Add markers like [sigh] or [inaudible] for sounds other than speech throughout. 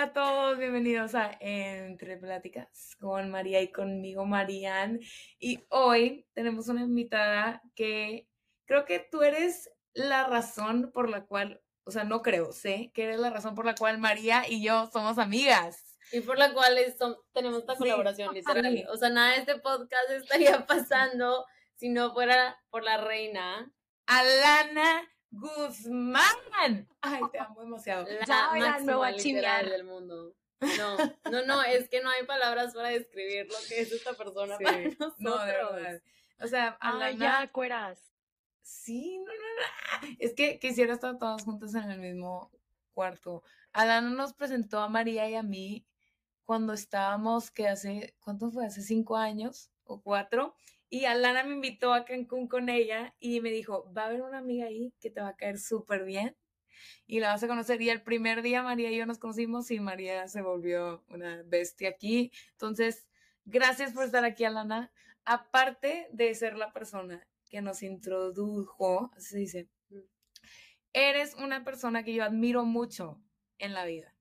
Hola a todos, bienvenidos a Entre Pláticas con María y conmigo, Marían. Y hoy tenemos una invitada que creo que tú eres la razón por la cual, o sea, no creo, sé que eres la razón por la cual María y yo somos amigas. Y por la cual tenemos esta colaboración, literal. O sea, nada de este podcast estaría [laughs] pasando si no fuera por la reina. Alana Guzmán. Ay, te amo demasiado. La máxima literal del mundo. No, no, no, es que no hay palabras para describir lo que es esta persona para [laughs] nosotros. No, de verdad. O sea, Alana... ya, cueras. Sí, no, no, no. Es que quisiera estar todas juntas en el mismo cuarto. Alana nos presentó a María y a mí cuando estábamos, que hace, ¿cuánto fue? Hace cinco años o cuatro. Y Alana me invitó a Cancún con ella y me dijo, va a haber una amiga ahí que te va a caer súper bien y la vas a conocer. Y el primer día María y yo nos conocimos y María se volvió una bestia aquí. Entonces, gracias por estar aquí, Alana. Aparte de ser la persona que nos introdujo, así se dice, mm. eres una persona que yo admiro mucho en la vida,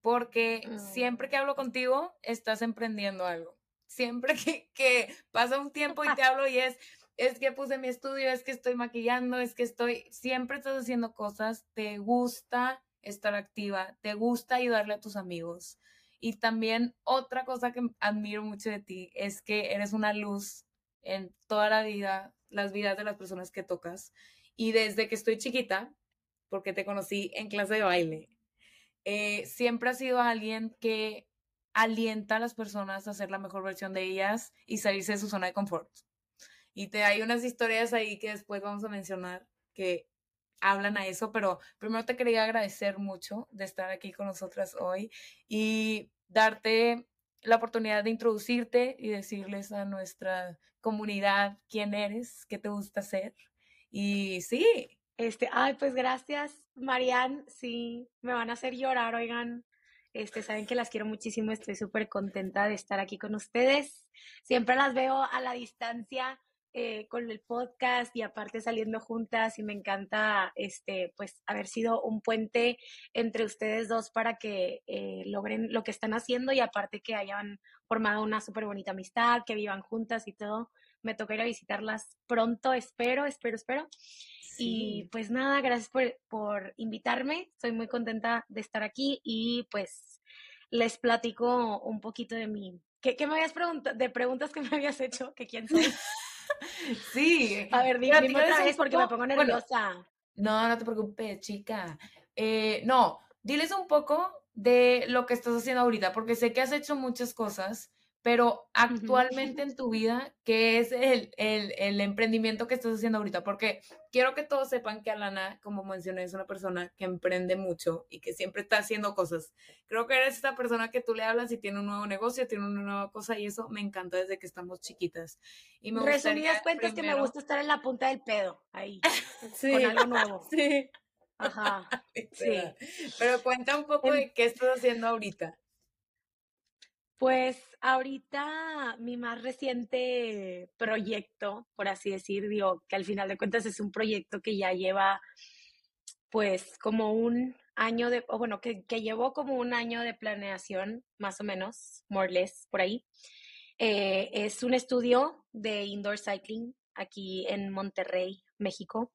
porque mm. siempre que hablo contigo, estás emprendiendo algo siempre [laughs] que, pasa un tiempo y te hablo y es, es que puse mi estudio, es que estoy maquillando, es que estoy, siempre estás haciendo cosas, te gusta estar activa, te gusta ayudarle a tus amigos. Y también otra cosa que admiro mucho de ti es que eres una luz en toda la vida, las vidas de las personas que tocas. Y desde que estoy chiquita, porque te conocí en clase de baile, eh, siempre has sido alguien que alienta a las personas a hacer la mejor versión de ellas y salirse de su zona de confort. Y te hay unas historias ahí que después vamos a mencionar que hablan a eso, pero primero te quería agradecer mucho de estar aquí con nosotras hoy y darte la oportunidad de introducirte y decirles a nuestra comunidad quién eres, qué te gusta hacer. Y sí. Este, ay, pues gracias, Marian. Sí, me van a hacer llorar, oigan. Este, saben que las quiero muchísimo, estoy súper contenta de estar aquí con ustedes. Siempre las veo a la distancia eh, con el podcast y aparte saliendo juntas y me encanta este, pues, haber sido un puente entre ustedes dos para que eh, logren lo que están haciendo y aparte que hayan formado una súper bonita amistad, que vivan juntas y todo. Me toca ir a visitarlas pronto, espero, espero, espero. Y pues nada, gracias por, invitarme. Estoy muy contenta de estar aquí y pues les platico un poquito de mí. ¿Qué, me habías preguntado? De preguntas que me habías hecho, que quién soy. [laughs] sí. A ver, dime, otra vez porque me pongo nerviosa. no, no te preocupes, chica. Eh, no, diles un poco de lo que estás haciendo ahorita, porque sé que has hecho muchas cosas pero actualmente en tu vida, ¿qué es el, el, emprendimiento que estás haciendo ahorita? Porque quiero que todos sepan que Alana, como mencioné, es una persona que emprende mucho y que siempre está haciendo cosas. Creo que eres esta persona que tú le hablas y tiene un nuevo negocio, tiene una nueva cosa y eso me encanta desde que estamos chiquitas. Y me Resumidas cuentas que me gusta estar en la punta del pedo, ahí, [laughs] con algo nuevo. [laughs] Sí. Ajá. [laughs] sí. Pero cuenta un poco de qué estás haciendo ahorita. Pues ahorita mi más reciente proyecto, por así decir, digo, que al final de cuentas es un proyecto que ya lleva pues como un año de, o bueno, que, que llevó como un año de planeación, más o menos, more or less, por ahí. Eh, es un estudio de indoor cycling aquí en Monterrey, México.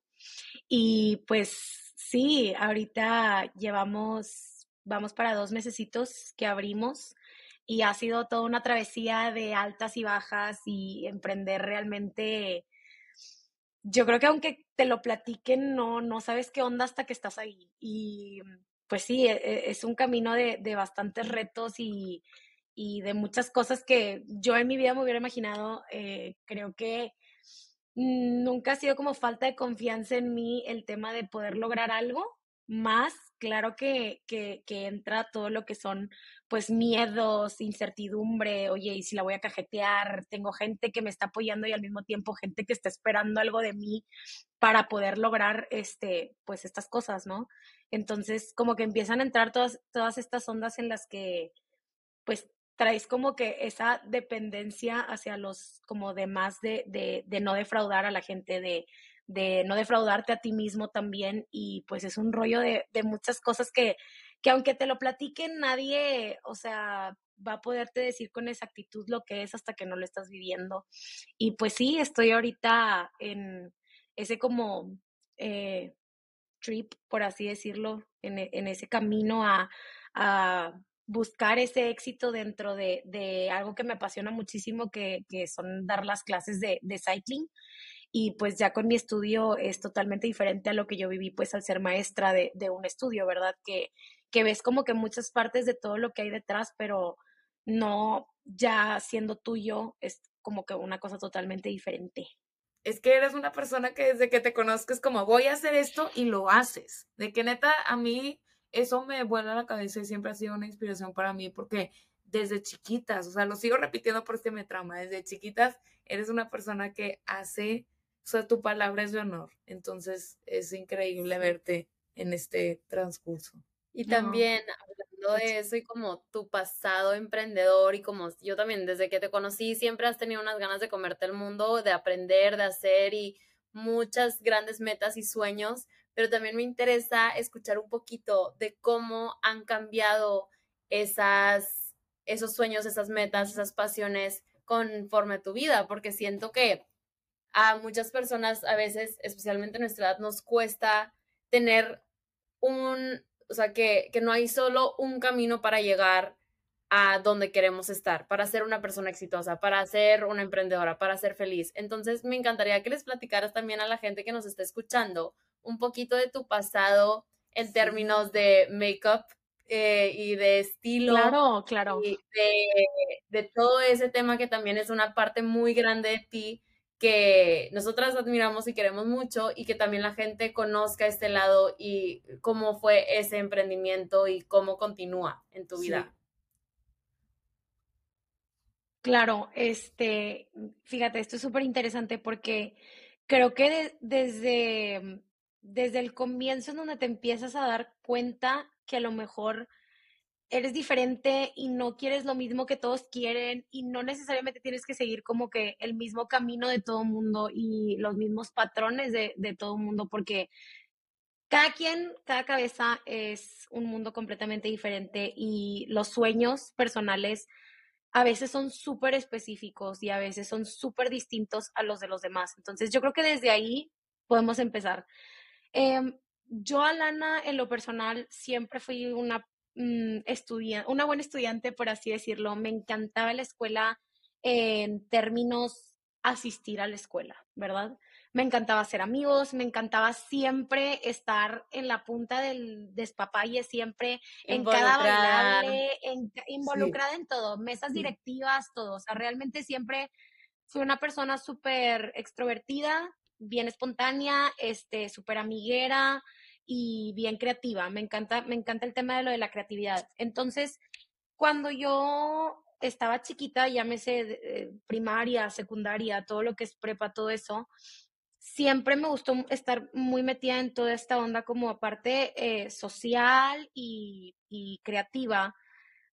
Y pues sí, ahorita llevamos, vamos para dos mesecitos que abrimos y ha sido toda una travesía de altas y bajas y emprender realmente. Yo creo que aunque te lo platiquen, no, no sabes qué onda hasta que estás ahí. Y pues sí, e, e, es un camino de, de bastantes retos y, y, de muchas cosas que yo en mi vida me hubiera imaginado. Eh, creo que nunca ha sido como falta de confianza en mí el tema de poder lograr algo, más claro que, que, que entra todo lo que son pues miedos, incertidumbre, oye, y si la voy a cajetear, tengo gente que me está apoyando y al mismo tiempo gente que está esperando algo de mí para poder lograr este, pues estas cosas, ¿no? Entonces, como que empiezan a entrar todas, todas estas ondas en las que, pues, traes como que esa dependencia hacia los como demás de, de, de no defraudar a la gente, de, de no defraudarte a ti mismo también y pues es un rollo de, de muchas cosas que, que aunque te lo platiquen, nadie, o sea, va a poderte decir con exactitud lo que es hasta que no lo estás viviendo. Y pues sí, estoy ahorita en ese como eh, trip, por así decirlo, en, en ese camino a, a, buscar ese éxito dentro de, de, algo que me apasiona muchísimo, que, que son dar las clases de, de cycling y pues ya con mi estudio es totalmente diferente a lo que yo viví pues al ser maestra de, de un estudio, ¿verdad? Que, que, ves como que muchas partes de todo lo que hay detrás, pero no ya siendo tuyo es como que una cosa totalmente diferente. Es que eres una persona que desde que te conozco es como voy a hacer esto y lo haces. De que neta a mí eso me vuela la cabeza y siempre ha sido una inspiración para mí porque desde chiquitas, o sea, lo sigo repitiendo porque me trama, desde chiquitas eres una persona que hace o sea, tu palabra es de honor. Entonces es increíble verte en este transcurso. Y también hablando de eso y como tu pasado emprendedor y como yo también desde que te conocí siempre has tenido unas ganas de comerte el mundo, de aprender, de hacer y muchas grandes metas y sueños, pero también me interesa escuchar un poquito de cómo han cambiado esas, esos sueños, esas metas, esas pasiones conforme tu vida, porque siento que a muchas personas a veces, especialmente en nuestra edad, nos cuesta tener un, o sea, que, que no hay solo un camino para llegar a donde queremos estar, para ser una persona exitosa, para ser una emprendedora, para ser feliz. Entonces, me encantaría que les platicaras también a la gente que nos está escuchando un poquito de tu pasado en términos de make-up eh, y de estilo. Claro, claro. Y de, de todo ese tema que también es una parte muy grande de ti que nosotras admiramos y queremos mucho y que también la gente conozca este lado y cómo fue ese emprendimiento y cómo continúa en tu vida. Claro, este, fíjate, esto es súper interesante porque creo que desde, desde el comienzo en donde te empiezas a dar cuenta que a lo mejor eres diferente y no quieres lo mismo que todos quieren y no necesariamente tienes que seguir como que el mismo camino de todo mundo y los mismos patrones de, de todo mundo porque cada quien, cada cabeza es un mundo completamente diferente y los sueños personales a veces son súper específicos y a veces son súper distintos a los de los demás. Entonces yo creo que desde ahí podemos empezar. Eh, yo, Alana, en lo personal, siempre fui una Mm, una buena estudiante, por así decirlo. Me encantaba la escuela en términos asistir a la escuela, ¿verdad? Me encantaba hacer amigos, me encantaba siempre estar en la punta del despapalle, siempre en cada bailable, involucrada en todo, mesas directivas, todo. O sea, realmente siempre fui una persona súper extrovertida, bien espontánea, este, súper amiguera, y bien creativa. Me encanta, me encanta el tema de lo de la creatividad. Entonces, cuando yo estaba chiquita, llámese eh, primaria, secundaria, todo lo que es prepa, todo eso, siempre me gustó estar muy metida en toda esta onda como aparte eh, social y, y creativa.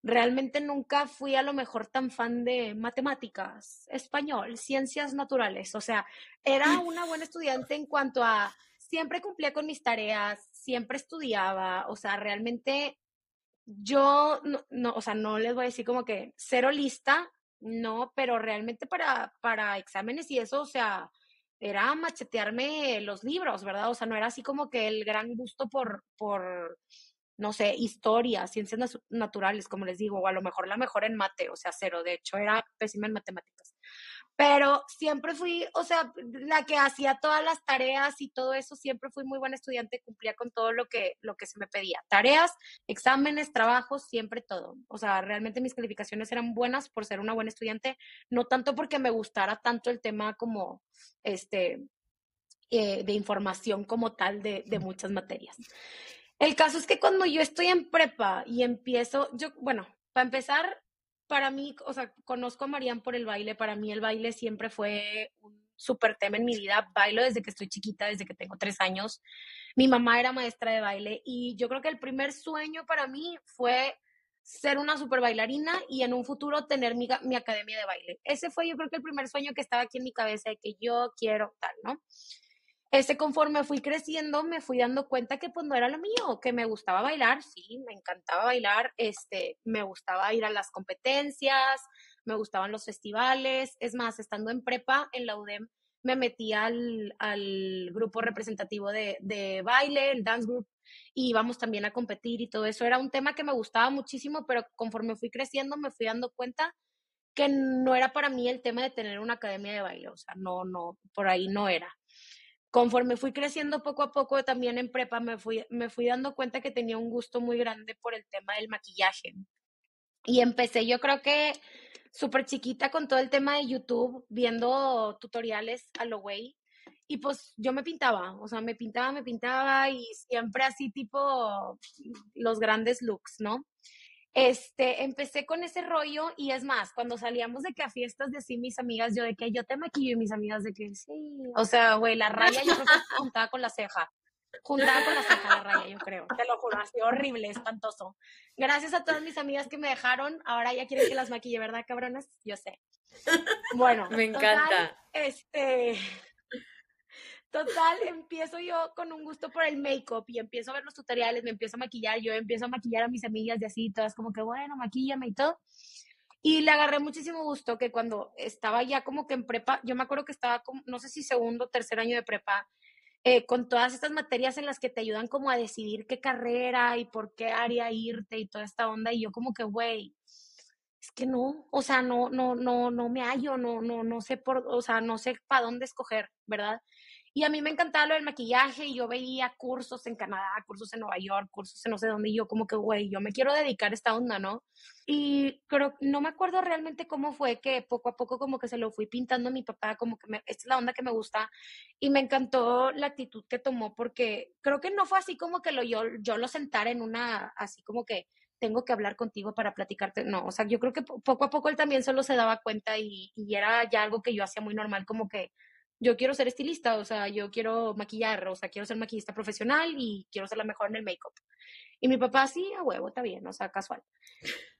Realmente nunca fui a lo mejor tan fan de matemáticas, español, ciencias naturales. O sea, era [laughs] una buena estudiante en cuanto a siempre cumplía con mis tareas, siempre estudiaba, o sea, realmente yo, no, o sea, no les voy a decir como que cero lista, no, pero realmente para, para exámenes y eso, o sea, era machetearme los libros, ¿verdad? O sea, no era así como que el gran gusto por, por no sé, historia, ciencias naturales, como les digo, o a lo mejor la mejor en mate, o sea, cero, de hecho, era pésima en matemáticas pero siempre fui, o sea, la que hacía todas las tareas y todo eso, siempre fui muy buena estudiante, cumplía con todo lo que, lo que se me pedía. Tareas, exámenes, trabajos, siempre todo. O sea, realmente mis calificaciones eran buenas por ser una buena estudiante, no tanto porque me gustara tanto el tema como, este, eh, de información como tal de, de muchas materias. El caso es que cuando yo estoy en prepa y empiezo, yo, bueno, para empezar, para mí, o sea, conozco a Marian por el baile, para mí el baile siempre fue un súper tema en mi vida, bailo desde que estoy chiquita, desde que tengo tres años. Mi mamá era maestra de baile y yo creo que el primer sueño para mí fue ser una super bailarina y en un futuro tener mi, mi academia de baile. Ese fue yo creo que el primer sueño que estaba aquí en mi cabeza de que yo quiero tal, ¿no? Este, conforme fui creciendo, me fui dando cuenta que pues no era lo mío, que me gustaba bailar, sí, me encantaba bailar, este, me gustaba ir a las competencias, me gustaban los festivales, es más, estando en prepa en la UDEM, me metí al, al grupo representativo de, de, baile, el dance group, y íbamos también a competir y todo eso. Era un tema que me gustaba muchísimo, pero conforme fui creciendo me fui dando cuenta que no era para mí el tema de tener una academia de baile, o sea, no, no, por ahí no era conforme fui creciendo poco a poco también en prepa, me fui, me fui dando cuenta que tenía un gusto muy grande por el tema del maquillaje. Y empecé, yo creo que súper chiquita con todo el tema de YouTube, viendo tutoriales a lo güey. Y pues yo me pintaba, o sea, me pintaba, me pintaba y siempre así tipo los grandes looks, ¿no? Este, empecé con ese rollo y es más, cuando salíamos de que a fiestas de sí mis amigas, yo de que yo te maquillo y mis amigas de que sí, o sea, güey, la raya yo creo que juntaba con la ceja, juntaba con la ceja la raya, yo creo, te lo juro, así horrible, espantoso. Gracias a todas mis amigas que me dejaron, ahora ya quieren que las maquille, ¿verdad, cabrones? Yo sé. Bueno, [laughs] me encanta. este, Total, empiezo yo con un gusto por el make-up y empiezo a ver los tutoriales, me empiezo a maquillar, yo empiezo a maquillar a mis amigas de así, todas como que, bueno, maquillame y todo. Y le agarré muchísimo gusto que cuando estaba ya como que en prepa, yo me acuerdo que estaba como, no sé si segundo tercer año de prepa, eh, con todas estas materias en las que te ayudan como a decidir qué carrera y por qué área irte y toda esta onda. Y yo como que, güey, es que no, o sea, no, no, no, no me hallo, no, no, no sé por, o sea, no sé para dónde escoger, ¿verdad? Y a mí me encantaba lo del maquillaje y yo veía cursos en Canadá, cursos en Nueva York, cursos en no sé dónde y yo como que, güey, yo me quiero dedicar a esta onda, ¿no? Y creo, no me acuerdo realmente cómo fue que poco a poco como que se lo fui pintando a mi papá, como que me, esta es la onda que me gusta y me encantó la actitud que tomó porque creo que no fue así como que lo, yo, yo lo sentara en una, así como que tengo que hablar contigo para platicarte. No, o sea, yo creo que poco a poco él también solo se daba cuenta y, y era ya algo que yo hacía muy normal, como que yo quiero ser estilista, o sea, yo quiero maquillar, o sea, quiero ser maquillista profesional y quiero ser la mejor en el make-up. Y mi papá, sí, a huevo, está bien, o sea, casual.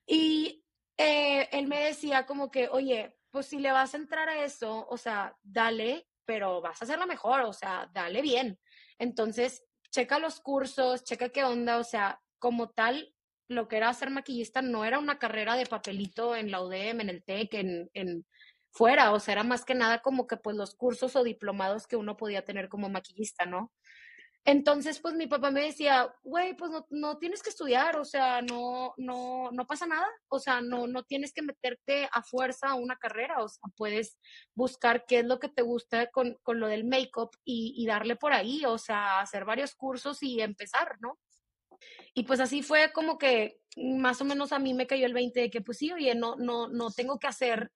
Y eh, él me decía como que, oye, pues si le vas a entrar a eso, o sea, dale, pero vas a hacerlo mejor, o sea, dale bien. Entonces, checa los cursos, checa qué onda, o sea, como tal, lo que era ser maquillista no era una carrera de papelito en la UDEM, en el TEC, en, en fuera, o sea, era más que nada como que pues los cursos o diplomados que uno podía tener como maquillista, ¿no? Entonces, pues mi papá me decía, güey, pues no, no, tienes que estudiar, o sea, no, no, no pasa nada, o sea, no, no tienes que meterte a fuerza a una carrera, o sea, puedes buscar qué es lo que te gusta con, con lo del make-up y, y darle por ahí, o sea, hacer varios cursos y empezar, ¿no? Y pues así fue como que más o menos a mí me cayó el 20 de que pues sí, oye, no, no, no tengo que hacer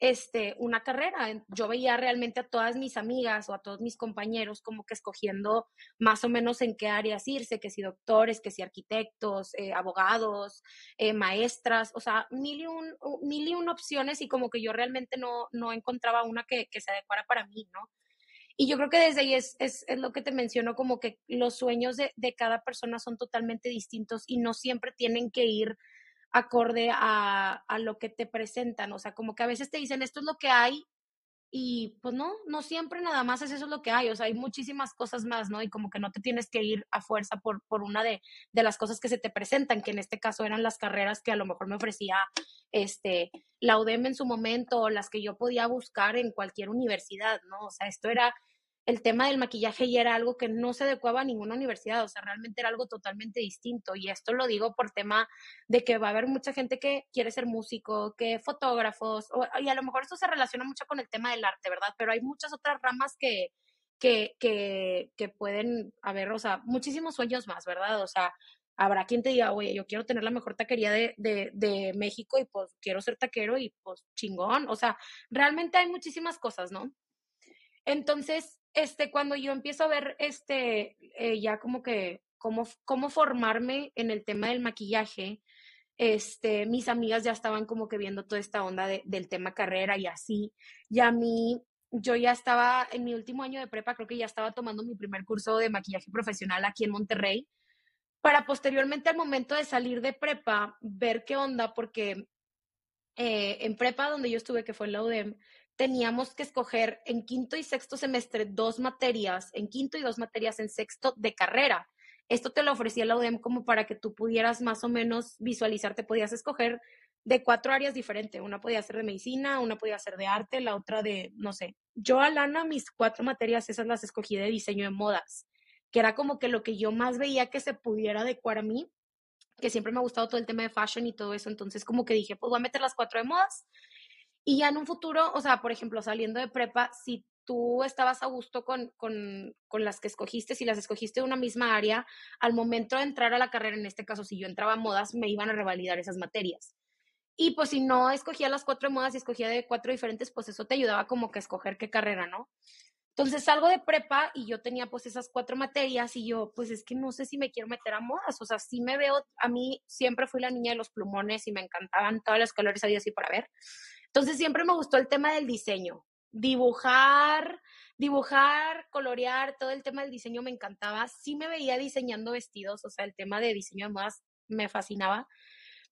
este, una carrera. Yo veía realmente a todas mis amigas o a todos mis compañeros como que escogiendo más o menos en qué áreas irse, que si doctores, que si arquitectos, eh, abogados, eh, maestras, o sea, mil y, un, mil y un opciones y como que yo realmente no, no encontraba una que, que se adecuara para mí, ¿no? Y yo creo que desde ahí es, es, es lo que te menciono, como que los sueños de, de cada persona son totalmente distintos y no siempre tienen que ir acorde a, a, lo que te presentan. O sea, como que a veces te dicen esto es lo que hay y pues no, no siempre nada más es eso lo que hay. O sea, hay muchísimas cosas más, ¿no? Y como que no te tienes que ir a fuerza por, por una de, de las cosas que se te presentan, que en este caso eran las carreras que a lo mejor me ofrecía este, la UDEM en su momento, o las que yo podía buscar en cualquier universidad, ¿no? O sea, esto era el tema del maquillaje ya era algo que no se adecuaba a ninguna universidad, o sea, realmente era algo totalmente distinto. Y esto lo digo por tema de que va a haber mucha gente que quiere ser músico, que fotógrafos, y a lo mejor esto se relaciona mucho con el tema del arte, ¿verdad? Pero hay muchas otras ramas que, que, que, que pueden haber, o sea, muchísimos sueños más, ¿verdad? O sea, habrá quien te diga, oye, yo quiero tener la mejor taquería de, de, de México y pues quiero ser taquero y pues chingón. O sea, realmente hay muchísimas cosas, ¿no? Entonces, este, cuando yo empiezo a ver, este, eh, ya como que, cómo, cómo formarme en el tema del maquillaje, este, mis amigas ya estaban como que viendo toda esta onda del tema carrera y así, y a mí, yo ya estaba en mi último año de prepa, creo que ya estaba tomando mi primer curso de maquillaje profesional aquí en Monterrey, para posteriormente al momento de salir de prepa, ver qué onda, porque eh, en prepa donde yo estuve, que fue en la UDEM, teníamos que escoger en quinto y sexto semestre dos materias, en quinto y dos materias en sexto de carrera. Esto te lo ofrecía la UDEM como para que tú pudieras más o menos visualizarte, podías escoger de cuatro áreas diferentes. Una podía ser de medicina, una podía ser de arte, la otra de, no sé. Yo, Alana, mis cuatro materias, esas las escogí de diseño de modas, que era como que lo que yo más veía que se pudiera adecuar a mí, que siempre me ha gustado todo el tema de fashion y todo eso. Entonces, como que dije, pues voy a meter las cuatro de modas. Y ya en un futuro, o sea, por ejemplo, saliendo de prepa, si tú estabas a gusto con, con, con, las que escogiste, si las escogiste de una misma área, al momento de entrar a la carrera, en este caso, si yo entraba a modas, me iban a revalidar esas materias. Y pues si no escogía las cuatro modas y escogía de cuatro diferentes, pues eso te ayudaba como que a escoger qué carrera, ¿no? Entonces salgo de prepa y yo tenía pues esas cuatro materias y yo pues es que no sé si me quiero meter a modas, o sea, sí me veo, a mí siempre fui la niña de los plumones y me encantaban todos los colores había así para ver. Entonces siempre me gustó el tema del diseño, dibujar, dibujar, colorear, todo el tema del diseño me encantaba. Sí me veía diseñando vestidos, o sea, el tema de diseño de modas me fascinaba,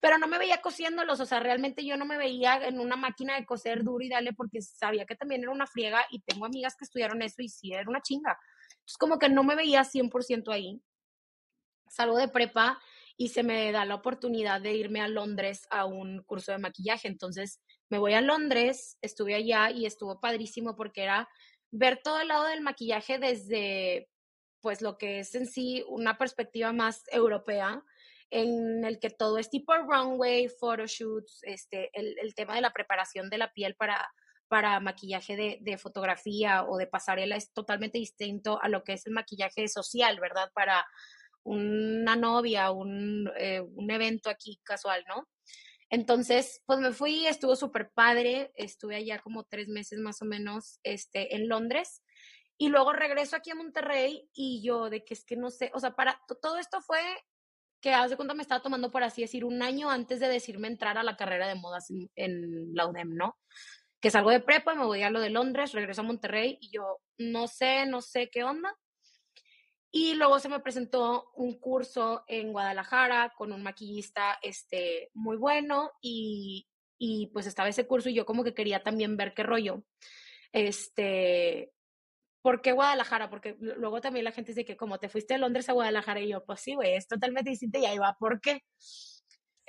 pero no me veía cosiéndolos, o sea, realmente yo no me veía en una máquina de coser duro y dale porque sabía que también era una friega y tengo amigas que estudiaron eso y sí, era una chinga. Entonces, como que no me veía 100% ahí. Salgo de prepa y se me da la oportunidad de irme a Londres a un curso de maquillaje. Entonces, me voy a Londres, estuve allá y estuvo padrísimo porque era ver todo el lado del maquillaje desde, pues, lo que es en sí una perspectiva más europea, en el que todo es tipo runway, photoshoots, este, el, el tema de la preparación de la piel para, para maquillaje de, de, fotografía o de pasarela es totalmente distinto a lo que es el maquillaje social, ¿verdad? Para una novia, un, eh, un evento aquí casual, ¿no? Entonces, pues me fui, estuvo súper padre, estuve allá como tres meses más o menos este, en Londres. Y luego regreso aquí a Monterrey y yo de que es que no sé, o sea, para todo esto fue que hace cuenta me estaba tomando, por así decir, un año antes de decirme entrar a la carrera de modas en, en la UDEM, ¿no? Que salgo de prepa, me voy a lo de Londres, regreso a Monterrey y yo no sé, no sé qué onda. Y luego se me presentó un curso en Guadalajara con un maquillista este, muy bueno y, y pues estaba ese curso y yo como que quería también ver qué rollo. Este, ¿por qué Guadalajara? Porque luego también la gente dice que como te fuiste de Londres a Guadalajara y yo, pues sí, güey, es totalmente distinto y ahí va, ¿por qué?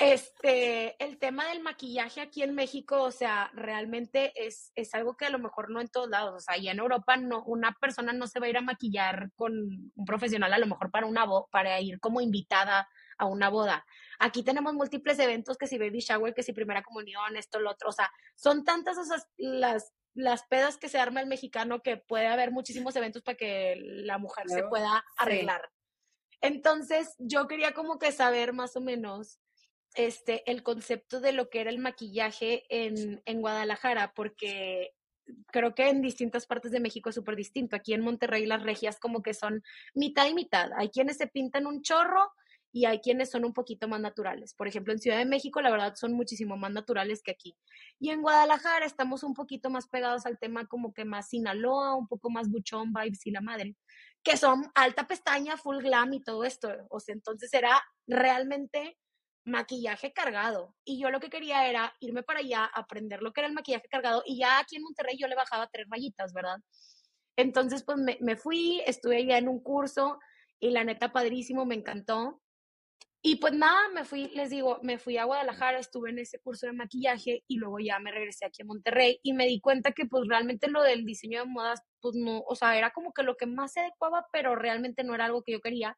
Este, el tema del maquillaje aquí en México, o sea, realmente es, es algo que a lo mejor no en todos lados, o sea, y en Europa no, una persona no se va a ir a maquillar con un profesional a lo mejor para una para ir como invitada a una boda. Aquí tenemos múltiples eventos, que si baby shower, que si primera comunión, esto, lo otro, o sea, son tantas esas las las pedas que se arma el mexicano que puede haber muchísimos eventos para que la mujer se pueda arreglar. Entonces, yo quería como que saber más o menos este, el concepto de lo que era el maquillaje en, en Guadalajara, porque creo que en distintas partes de México es súper distinto. Aquí en Monterrey las regias como que son mitad y mitad. Hay quienes se pintan un chorro y hay quienes son un poquito más naturales. Por ejemplo, en Ciudad de México, la verdad, son muchísimo más naturales que aquí. Y en Guadalajara estamos un poquito más pegados al tema como que más Sinaloa, un poco más buchón, vibes y la madre, que son alta pestaña, full glam y todo esto. O sea, entonces era realmente maquillaje cargado. Y yo lo que quería era irme para allá, aprender lo que era el maquillaje cargado. Y ya aquí en Monterrey yo le bajaba tres rayitas, ¿verdad? Entonces, pues me, fui, estuve allá en un curso y la neta padrísimo, me encantó. Y pues nada, me fui, les digo, me fui a Guadalajara, estuve en ese curso de maquillaje y luego ya me regresé aquí a Monterrey y me di cuenta que pues realmente lo del diseño de modas, pues no, o sea, era como que lo que más se adecuaba, pero realmente no era algo que yo quería.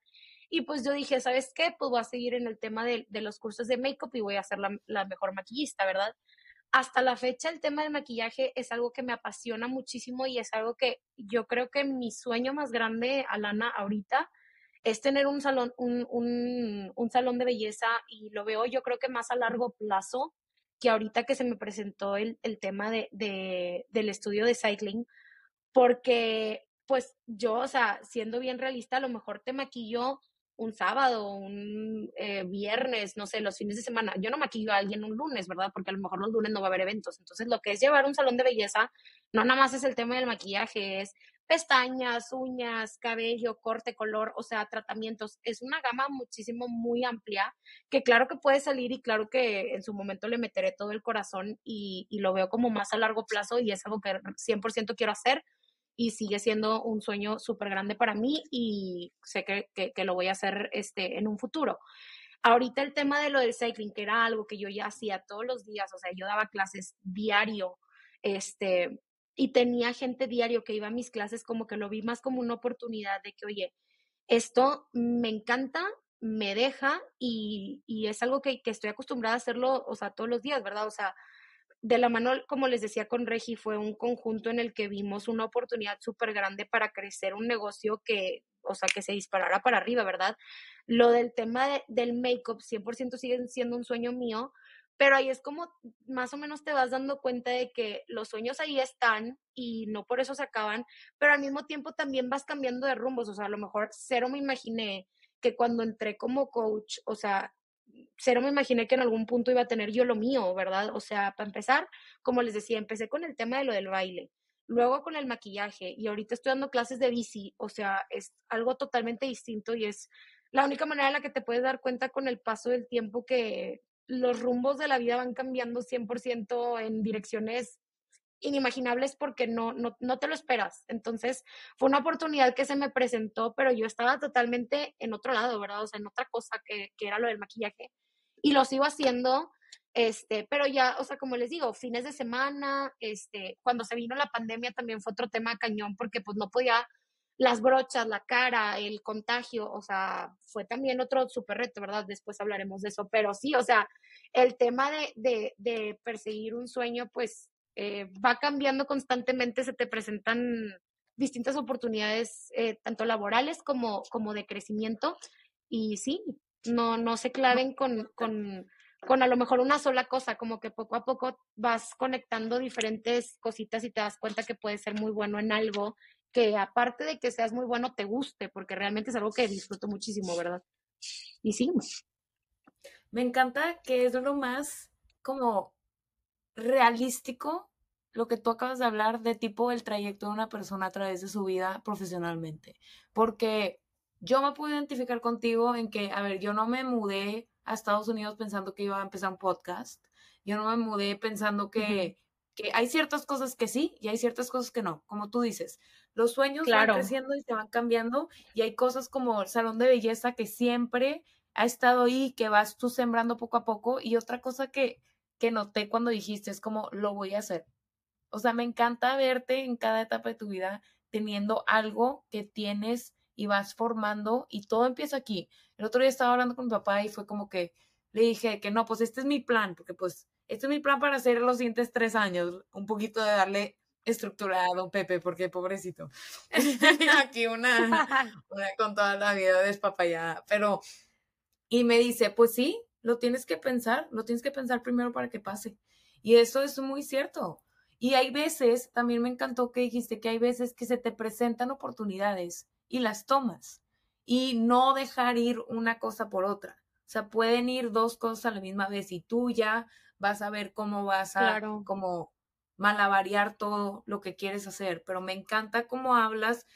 Y pues yo dije, ¿sabes qué? Pues voy a seguir en el tema de, de los cursos de make-up y voy a ser la, la mejor maquillista, ¿verdad? Hasta la fecha el tema del maquillaje es algo que me apasiona muchísimo y es algo que yo creo que mi sueño más grande, Alana, ahorita, es tener un salón, un, un, un, salón de belleza y lo veo yo creo que más a largo plazo que ahorita que se me presentó el, el tema de, de, del estudio de cycling, porque pues yo, o sea, siendo bien realista, a lo mejor te maquillo un sábado, un eh, viernes, no sé, los fines de semana. Yo no maquillo a alguien un lunes, ¿verdad? Porque a lo mejor los lunes no va a haber eventos. Entonces, lo que es llevar un salón de belleza, no nada más es el tema del maquillaje, es pestañas, uñas, cabello, corte, color, o sea, tratamientos. Es una gama muchísimo muy amplia que claro que puede salir y claro que en su momento le meteré todo el corazón y, y lo veo como más a largo plazo y es algo que 100% quiero hacer y sigue siendo un sueño súper grande para mí y sé que, que, que, lo voy a hacer este, en un futuro. Ahorita el tema de lo del cycling, que era algo que yo ya hacía todos los días, o sea, yo daba clases diario, este, y tenía gente diario que iba a mis clases, como que lo vi más como una oportunidad de que, oye, esto me encanta, me deja y, y es algo que, que, estoy acostumbrada a hacerlo, o sea, todos los días, ¿verdad? O sea, de la mano, como les decía con Regi, fue un conjunto en el que vimos una oportunidad súper grande para crecer un negocio que, o sea, que se disparara para arriba, ¿verdad? Lo del tema de, del make-up 100% sigue siendo un sueño mío, pero ahí es como más o menos te vas dando cuenta de que los sueños ahí están y no por eso se acaban, pero al mismo tiempo también vas cambiando de rumbos, o sea, a lo mejor cero me imaginé que cuando entré como coach, o sea, cero me imaginé que en algún punto iba a tener yo lo mío, ¿verdad? O sea, para empezar, como les decía, empecé con el tema de lo del baile, luego con el maquillaje y ahorita estoy dando clases de bici, o sea, es algo totalmente distinto y es la única manera en la que te puedes dar cuenta con el paso del tiempo que los rumbos de la vida van cambiando 100% en direcciones inimaginables porque no, no, no te lo esperas. Entonces, fue una oportunidad que se me presentó, pero yo estaba totalmente en otro lado, ¿verdad? O sea, en otra cosa que, que era lo del maquillaje. Y lo sigo haciendo, este, pero ya, o sea, como les digo, fines de semana, este, cuando se vino la pandemia también fue otro tema cañón porque pues no podía las brochas, la cara, el contagio, o sea, fue también otro súper reto, ¿verdad? Después hablaremos de eso, pero sí, o sea, el tema de, de, de perseguir un sueño, pues eh, va cambiando constantemente, se te presentan distintas oportunidades, eh, tanto laborales como, como de crecimiento. Y sí, no, no se claven con, con, con a lo mejor una sola cosa, como que poco a poco vas conectando diferentes cositas y te das cuenta que puedes ser muy bueno en algo que aparte de que seas muy bueno, te guste, porque realmente es algo que disfruto muchísimo, ¿verdad? Y sí. Me encanta que es lo más como realístico lo que tú acabas de hablar de tipo el trayecto de una persona a través de su vida profesionalmente. Porque yo me puedo identificar contigo en que, a ver, yo no me mudé a Estados Unidos pensando que iba a empezar un podcast. Yo no me mudé pensando que, que hay ciertas cosas que sí y hay ciertas cosas que no. Como tú dices, los sueños van creciendo y se van cambiando y hay cosas como el salón de belleza que siempre ha estado ahí, que vas tú sembrando poco a poco. Y otra cosa que que noté cuando dijiste, es como, lo voy a hacer. O sea, me encanta verte en cada etapa de tu vida teniendo algo que tienes y vas formando y todo empieza aquí. El otro día estaba hablando con mi papá y fue como que le dije que no, pues este es mi plan, porque pues este es mi plan para hacer los siguientes tres años, un poquito de darle estructura a don Pepe, porque pobrecito. [laughs] aquí una, [laughs] una con toda la vida despapallada, pero, y me dice, pues sí, lo tienes que pensar, lo tienes que pensar primero para que pase. Y eso es muy cierto. Y hay veces, también me encantó que dijiste que hay veces que se te presentan oportunidades y las tomas y no dejar ir una cosa por otra. O sea, pueden ir dos cosas a la misma vez y tú ya vas a ver cómo vas a como malavariar todo lo que quieres hacer. Pero me encanta cómo hablas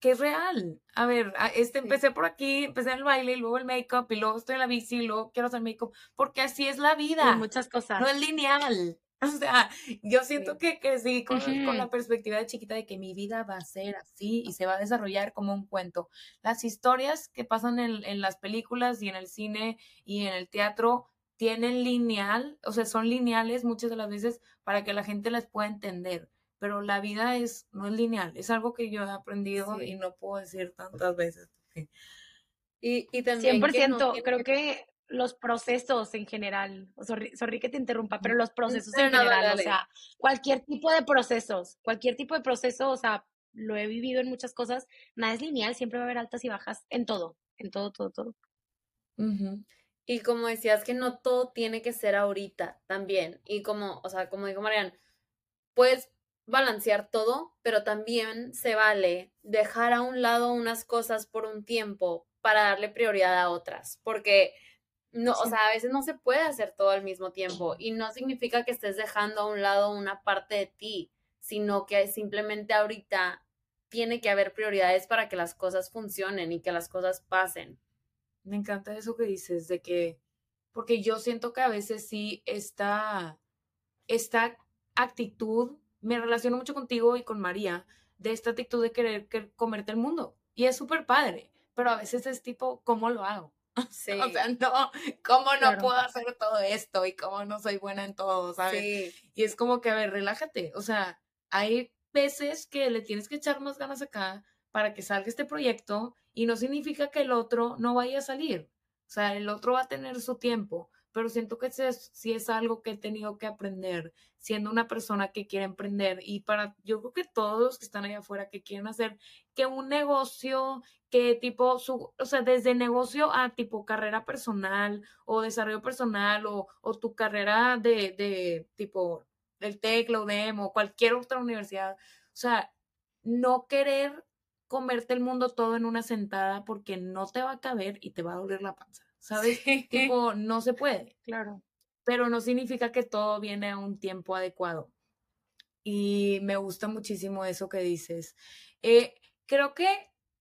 que es real. A ver, este empecé por aquí, empecé en el baile y luego el make-up y luego estoy en la bici y luego quiero hacer make-up, porque así es la vida. muchas cosas. No es lineal. [laughs] O sea, yo siento que, que sí, con, con, la perspectiva de chiquita de que mi vida va a ser así y se va a desarrollar como un cuento. Las historias que pasan en, en las películas y en el cine y en el teatro tienen lineal, o sea, son lineales muchas de las veces para que la gente las pueda entender pero la vida es, no es lineal, es algo que yo he aprendido y no puedo decir tantas veces. Y, y también 100%, creo que los procesos en general, sorry, sorry, que te interrumpa, pero los procesos en general, o sea, cualquier tipo de procesos, cualquier tipo de proceso, o sea, lo he vivido en muchas cosas, nada es lineal, siempre va a haber altas y bajas en todo, en todo, todo, todo. Y como decías que no todo tiene que ser ahorita también, y como, o sea, como dijo Marian, pues balancear todo, pero también se vale dejar a un lado unas cosas por un tiempo para darle prioridad a otras, porque no, o sea, a veces no se puede hacer todo al mismo tiempo y no significa que estés dejando a un lado una parte de ti, sino que simplemente ahorita tiene que haber prioridades para que las cosas funcionen y que las cosas pasen. Me encanta eso que dices, de que, porque yo siento que a veces sí esta, esta actitud, me relaciono mucho contigo y con María, de esta actitud de querer, comerte el mundo. Y es súper padre, pero a veces es tipo, ¿cómo lo hago? [laughs] Sí. o sea, no, ¿cómo no puedo hacer todo esto? Y cómo no soy buena en todo, ¿sabes? Y es como que, a ver, relájate. O sea, hay veces que le tienes que echar más ganas acá para que salga este proyecto y no significa que el otro no vaya a salir. O sea, el otro va a tener su tiempo, pero siento que si es algo que he tenido que aprender siendo una persona que quiere emprender y para, yo creo que todos los que están allá afuera que quieren hacer que un negocio, que tipo, su, o sea, desde negocio a tipo carrera personal o desarrollo personal o, o tu carrera de, de tipo el TEC, la UDEM o cualquier otra universidad, o sea, no querer comerte el mundo todo en una sentada porque no te va a caber y te va a doler la panza, ¿sabes? [laughs] Tipo, no se puede. Claro. Pero no significa que todo viene a un tiempo adecuado. Y me gusta muchísimo eso que dices. Eh, creo que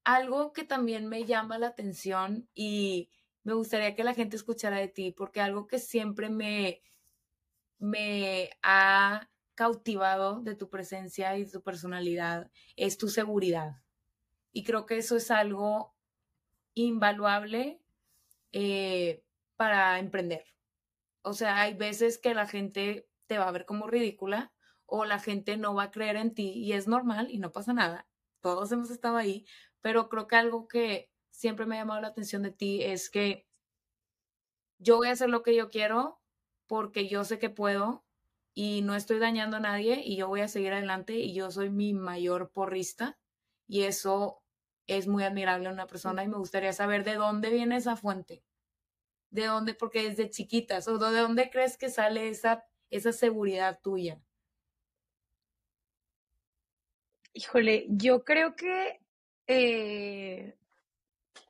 algo que también me llama la atención y me gustaría que la gente escuchara de ti, porque algo que siempre me, me ha cautivado de tu presencia y tu personalidad es tu seguridad. Y creo que eso es algo invaluable eh, para emprender. O sea, hay veces que la gente te va a ver como ridícula o la gente no va a creer en ti y es normal y no pasa nada. Todos hemos estado ahí, pero creo que algo que siempre me ha llamado la atención de ti es que yo voy a hacer lo que yo quiero porque yo sé que puedo y no estoy dañando a nadie y yo voy a seguir adelante y yo soy mi mayor porrista y eso es muy admirable una persona y me gustaría saber de dónde viene esa fuente. ¿De dónde? Porque desde chiquitas, o de dónde crees que sale esa, esa seguridad tuya. Híjole, yo creo que eh,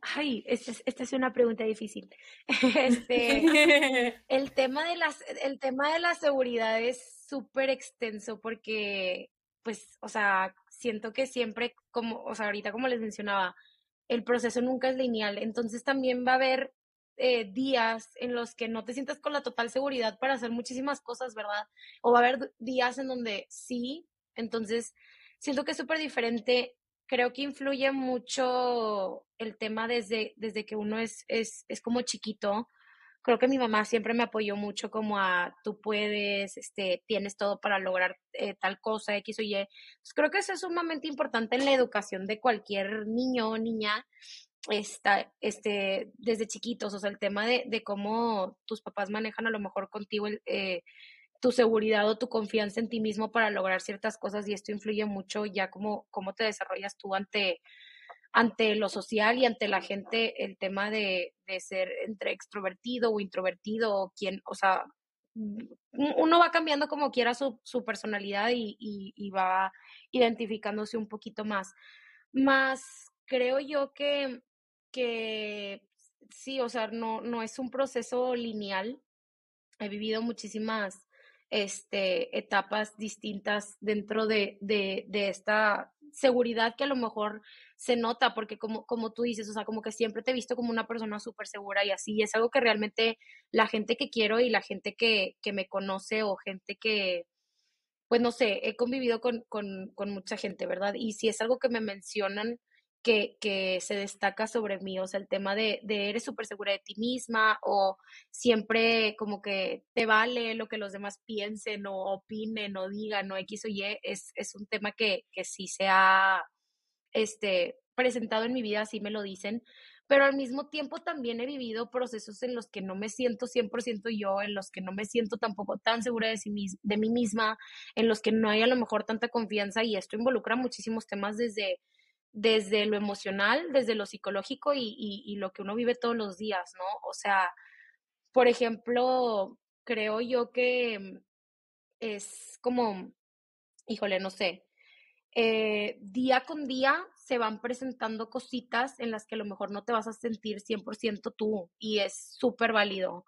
Ay, esta es, esta es, una pregunta difícil. [laughs] Este, [laughs] el, tema de las, el tema de la seguridad es súper extenso porque, pues, o sea, siento que siempre, como, o sea, ahorita como les mencionaba, el proceso nunca es lineal. Entonces también va a haber eh, días en los que no te sientas con la total seguridad para hacer muchísimas cosas, ¿verdad? O va a haber días en donde sí. Entonces, siento que es súper diferente. Creo que influye mucho el tema desde, desde que uno es, es, es como chiquito creo que mi mamá siempre me apoyó mucho como a tú puedes, este, tienes todo para lograr eh, tal cosa, X o Y. Creo que eso es sumamente importante en la educación de cualquier niño o niña, está, este, desde chiquitos, o sea, el tema de, de cómo tus papás manejan a lo mejor contigo eh, tu seguridad o tu confianza en ti mismo para lograr ciertas cosas y esto influye mucho ya como cómo te desarrollas tú ante ante lo social y ante la gente el tema de, de ser entre extrovertido o introvertido o quien, o sea, mm, uno va cambiando como quiera su, su personalidad y, y, va identificándose un poquito más. Más creo yo que, que sí, o sea, no, no es un proceso lineal. He vivido muchísimas este, etapas distintas dentro de, de, de esta seguridad que a lo mejor se nota, porque como, como tú dices, o sea, como que siempre te he visto como una persona súper segura y así, y es algo que realmente la gente que quiero y la gente que, que me conoce o gente que, pues no sé, he convivido con, con, con mucha gente, ¿verdad? Y si es algo que me mencionan, que, que, se destaca sobre mí, o sea, el tema de, de eres súper segura de ti misma o siempre como que te vale lo que los demás piensen o opinen o digan o X o Y, es, es un tema que, que sí se ha este, presentado en mi vida, así me lo dicen, pero al mismo tiempo también he vivido procesos en los que no me siento 100% yo, en los que no me siento tampoco tan segura de, sí, de mí misma, en los que no hay a lo mejor tanta confianza y esto involucra muchísimos temas desde, desde lo emocional, desde lo psicológico y, y lo que uno vive todos los días, ¿no? O sea, por ejemplo, creo yo que es como, híjole, no sé, eh, día con día se van presentando cositas en las que a lo mejor no te vas a sentir 100% tú y es súper válido.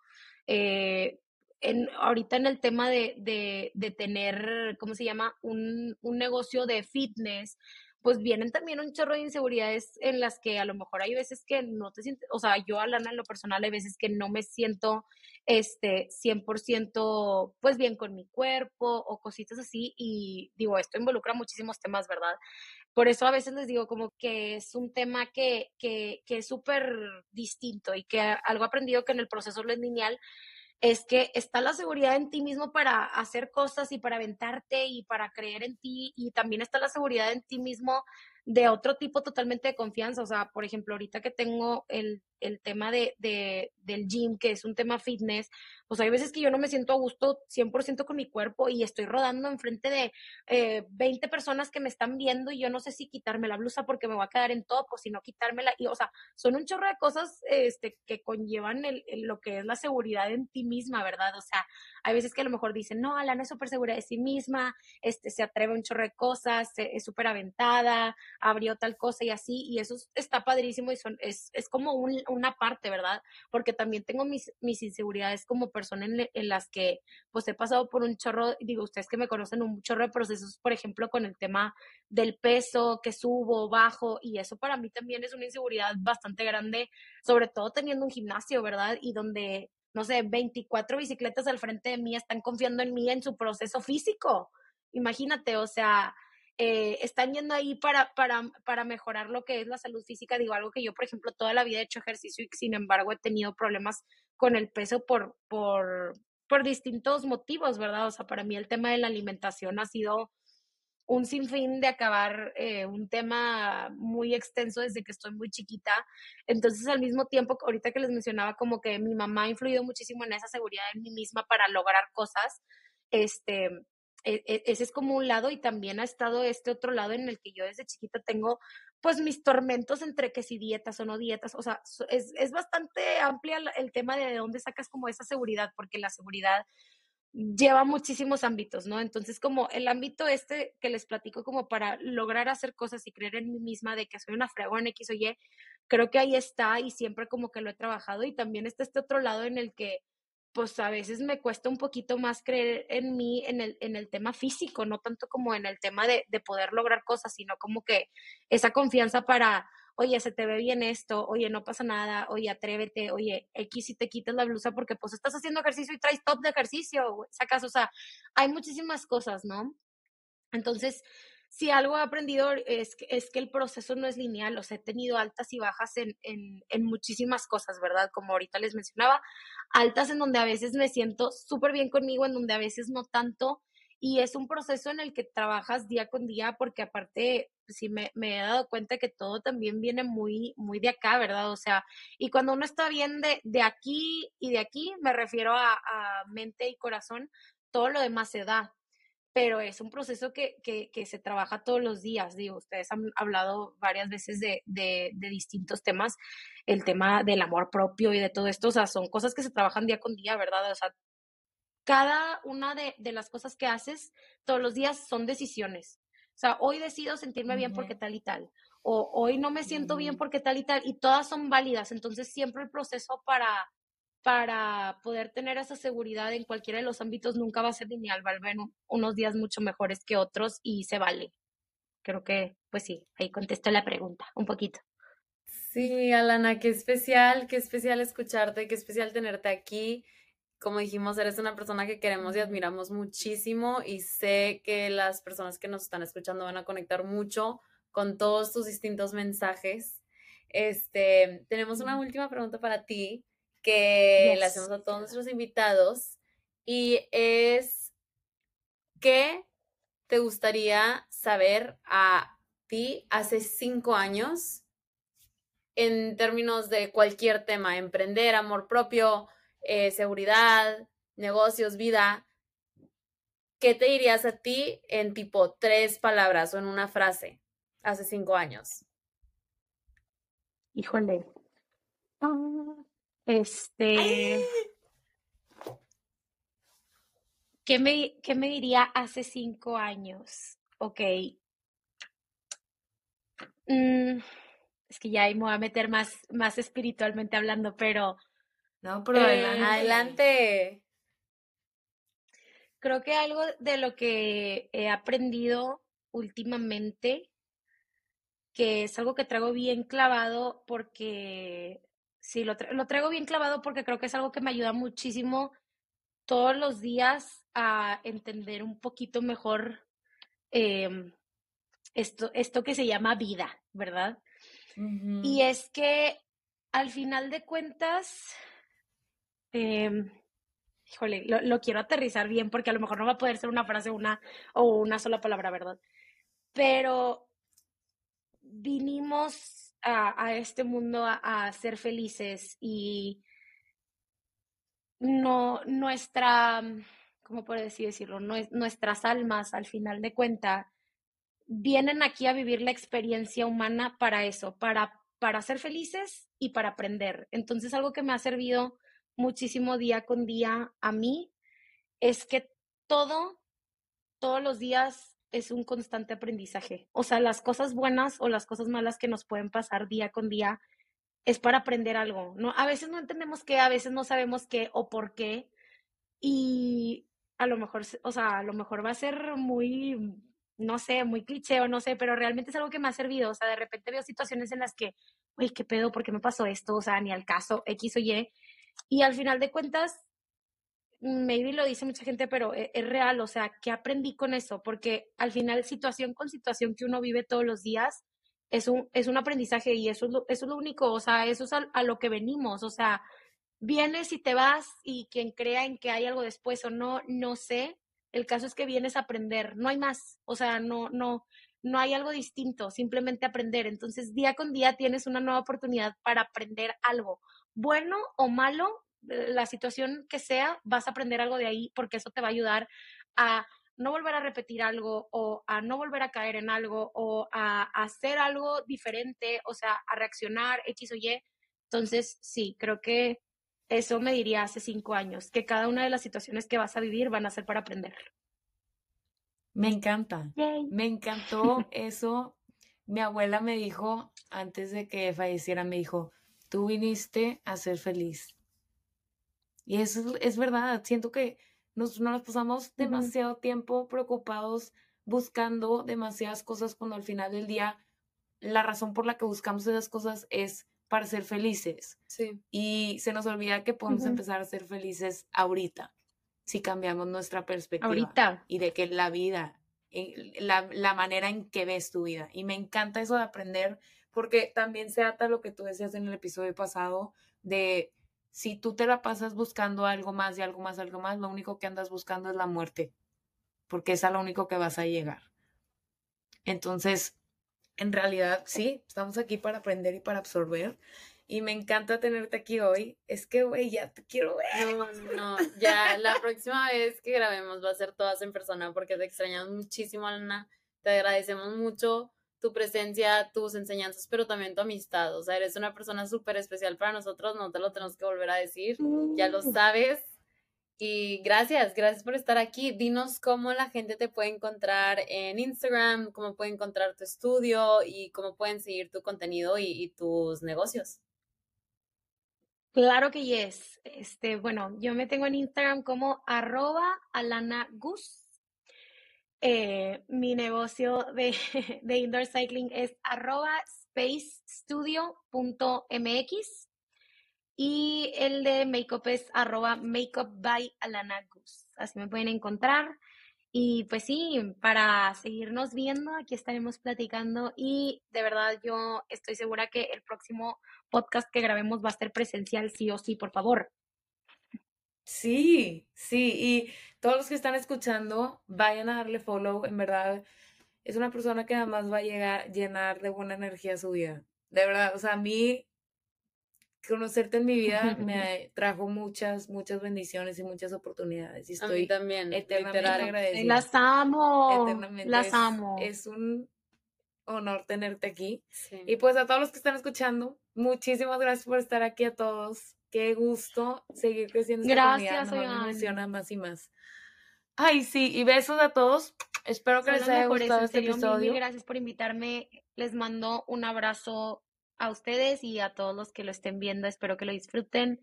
Eh, en, ahorita en el tema de, de, de, tener, ¿cómo se llama? Un, un negocio de fitness, pues vienen también un chorro de inseguridades en las que a lo mejor hay veces que no te sientes, o sea, yo, Alana, en lo personal, hay veces que no me siento este 100% pues bien con mi cuerpo o cositas así y digo, esto involucra muchísimos temas, ¿verdad? Por eso a veces les digo como que es un tema que, que, que es súper distinto y que algo aprendido que en el proceso lineal es que está la seguridad en ti mismo para hacer cosas y para aventarte y para creer en ti y también está la seguridad en ti mismo de otro tipo totalmente de confianza. O sea, por ejemplo, ahorita que tengo el el tema de, de, del gym, que es un tema fitness, pues hay veces que yo no me siento a gusto 100% con mi cuerpo y estoy rodando enfrente de eh, 20 personas que me están viendo y yo no sé si quitarme la blusa porque me va a quedar en top o si no quitármela. Y, o sea, son un chorro de cosas este, que conllevan el, lo que es la seguridad en ti misma, ¿verdad? O sea, hay veces que a lo mejor dicen, no, Alana es súper segura de sí misma, este, se atreve a un chorro de cosas, es súper aventada, abrió tal cosa y así, y eso está padrísimo y son, es, es como un, una parte, ¿verdad? Porque también tengo mis, mis inseguridades como persona en, en, las que pues he pasado por un chorro, digo, ustedes que me conocen, un chorro de procesos, por ejemplo, con el tema del peso, que subo, bajo, y eso para mí también es una inseguridad bastante grande, sobre todo teniendo un gimnasio, ¿verdad? Y donde, no sé, 24 bicicletas al frente de mí están confiando en mí en su proceso físico. Imagínate, o sea, eh, están yendo ahí para, para, para mejorar lo que es la salud física. Digo, algo que yo, por ejemplo, toda la vida he hecho ejercicio y sin embargo he tenido problemas con el peso por, por, por distintos motivos, ¿verdad? O sea, para mí el tema de la alimentación ha sido un sinfín de acabar eh, un tema muy extenso desde que estoy muy chiquita. Entonces, al mismo tiempo, ahorita que les mencionaba, como que mi mamá ha influido muchísimo en esa seguridad en mí misma para lograr cosas, este, ese es como un lado y también ha estado este otro lado en el que yo desde chiquita tengo pues mis tormentos entre que si dietas o no dietas, o sea, es, es bastante amplia el tema de dónde sacas como esa seguridad, porque la seguridad lleva muchísimos ámbitos, ¿no? Entonces, como el ámbito este que les platico como para lograr hacer cosas y creer en mí misma de que soy una fregona X o Y, creo que ahí está y siempre como que lo he trabajado y también está este otro lado en el que pues a veces me cuesta un poquito más creer en mí en el, en el tema físico, no tanto como en el tema de, de poder lograr cosas, sino como que esa confianza para, oye, se te ve bien esto, oye, no pasa nada, oye, atrévete, oye, X si te quitas la blusa porque pues estás haciendo ejercicio y traes top de ejercicio, sacas, o sea, hay muchísimas cosas, ¿no? Entonces, si algo he aprendido es, es que el proceso no es lineal, o sea, he tenido altas y bajas en, en, muchísimas cosas, ¿verdad? Como ahorita les mencionaba, altas en donde a veces me siento súper bien conmigo, en donde a veces no tanto, y es un proceso en el que trabajas día con día, porque aparte, sí me, me, he dado cuenta que todo también viene muy, muy de acá, ¿verdad? O sea, y cuando uno está bien de, de aquí y de aquí, me refiero a, a mente y corazón, todo lo demás se da, pero es un proceso que, que, que, se trabaja todos los días. Digo, ustedes han hablado varias veces de, de, de, distintos temas, el tema del amor propio y de todo esto, o sea, son cosas que se trabajan día con día, ¿verdad? O sea, cada una de, de las cosas que haces todos los días son decisiones. O sea, hoy decido sentirme bien porque tal y tal, o hoy no me siento bien porque tal y tal, y todas son válidas. Entonces, siempre el proceso para para poder tener esa seguridad en cualquiera de los ámbitos nunca va a ser lineal, va a haber unos días mucho mejores que otros y se vale. Creo que, pues sí, ahí contesto la pregunta un poquito. Sí, Alana, qué especial, qué especial escucharte, qué especial tenerte aquí. Como dijimos, eres una persona que queremos y admiramos muchísimo y sé que las personas que nos están escuchando van a conectar mucho con todos tus distintos mensajes. Este, tenemos una última pregunta para ti que yes. le hacemos a todos nuestros invitados y es ¿qué te gustaría saber a ti hace cinco años en términos de cualquier tema, emprender, amor propio, eh, seguridad, negocios, vida? ¿Qué te dirías a ti en tipo tres palabras o en una frase hace cinco años? Híjole. Uh, este. ¿Qué me, ¿Qué me diría hace cinco años? Ok. Mm, es que ya ahí me voy a meter más, más espiritualmente hablando, pero. No, pero eh, adelante. Creo que algo de lo que he aprendido últimamente que es algo que traigo bien clavado porque, sí, lo, lo traigo bien clavado porque creo que es algo que me ayuda muchísimo todos los días a entender un poquito mejor em, esto, esto que se llama vida, ¿verdad? Y es que al final de cuentas, eh, híjole, lo, quiero aterrizar bien porque a lo mejor no va a poder ser una frase una, o una sola palabra, ¿verdad? Pero vinimos a, este mundo a, ser felices y no nuestra, ¿cómo puedo decir decirlo? nuestras almas, al final de cuenta, vienen aquí a vivir la experiencia humana para eso, para, para ser felices y para aprender. Entonces, algo que me ha servido muchísimo día con día a mí es que todo, todos los días es un constante aprendizaje. O sea, las cosas buenas o las cosas malas que nos pueden pasar día con día es para aprender algo, ¿no? A veces no entendemos qué, a veces no sabemos qué o por qué. Y a lo mejor, o sea, a lo mejor va a ser muy, no sé, muy cliché o no sé, pero realmente es algo que me ha servido. O sea, de repente veo situaciones en las que, uy, ¿qué pedo? ¿Por qué me pasó esto? O sea, ni al caso, X o Y. Y al final de cuentas, maybe lo dice mucha gente, pero e, es, real, o sea, ¿qué aprendí con eso? Porque al final, situación con situación que uno vive todos los días, es un, es un aprendizaje y eso es, lo, eso es lo único, o sea, eso es a, lo que venimos, o sea, vienes y te vas y quien crea en que hay algo después o no, no sé, el caso es que vienes a aprender, no hay más, o sea, no, no, no hay algo distinto, simplemente aprender. Entonces, día con día tienes una nueva oportunidad para aprender algo bueno o malo, la situación que sea, vas a aprender algo de ahí porque eso te va a ayudar a no volver a repetir algo o a no volver a caer en algo o a, hacer algo diferente, o sea, a reaccionar X o Y. Entonces, sí, creo que eso me diría hace cinco años, que cada una de las situaciones que vas a vivir van a ser para aprender. Me encanta. Me encantó [laughs] eso. Mi abuela me dijo, antes de que falleciera, me dijo, Tú viniste a ser feliz. Y eso es verdad. Siento que nos, nos pasamos demasiado tiempo preocupados buscando demasiadas cosas cuando al final del día la razón por la que buscamos esas cosas es para ser felices. Sí. Y se nos olvida que podemos empezar a ser felices ahorita, si cambiamos nuestra perspectiva. Ahorita. Y de que la vida, eh, la, la manera en que ves tu vida. Y me encanta eso de aprender porque también se ata lo que tú decías en el episodio pasado de si tú te la pasas buscando algo más y algo más, algo más, lo único que andas buscando es la muerte, porque es a lo único que vas a llegar. Entonces, en realidad, sí, estamos aquí para aprender y para absorber. Y me encanta tenerte aquí hoy. Es que, güey, ya te quiero ver. No, no, ya la próxima vez que grabemos va a ser todas en persona porque te extrañamos muchísimo, Ana. Te agradecemos mucho tu presencia, tus enseñanzas, pero también tu amistad. O sea, eres una persona súper especial para nosotros, no te lo tenemos que volver a decir, ya lo mm. sabes. Y gracias, gracias por estar aquí. Dinos cómo la gente te puede encontrar en Instagram, cómo puede encontrar tu estudio y cómo pueden seguir tu contenido y, tus negocios. Claro que yes. Este, bueno, yo me tengo en Instagram como arroba Alana eh, mi negocio de, [laughs] de, indoor cycling es arroba spacestudio.mx y el de makeup es arroba makeup by Alana Así me pueden encontrar. Y pues sí, para seguirnos viendo, aquí estaremos platicando y de verdad yo estoy segura que el próximo podcast que grabemos va a ser presencial, sí o sí, por favor. Sí, sí, y todos los que están escuchando, vayan a darle follow, en verdad, es una persona que además va a llegar, llenar de buena energía su vida. De verdad, o sea, a mí conocerte en mi vida [laughs] me trajo muchas, muchas bendiciones y muchas oportunidades. Y estoy también, eternamente agradecida. Las amo. Las amo. Es un honor tenerte aquí. Y pues a todos los que están escuchando, muchísimas gracias por estar aquí a todos. Qué gusto seguir creciendo. Gracias, me emociona más y más. Ay, sí, y besos a todos. Espero que les haya gustado este episodio. gracias por invitarme. Les mando un abrazo a ustedes y a todos los que lo estén viendo. Espero que lo disfruten.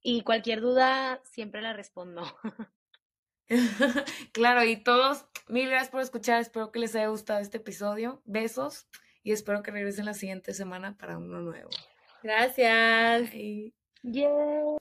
Y cualquier duda, siempre la respondo. [laughs] [laughs] claro, y todos, mil gracias por escuchar. Espero que les haya gustado este episodio. Besos y espero que regresen la siguiente semana para uno nuevo. Gracias. Bye. Yay.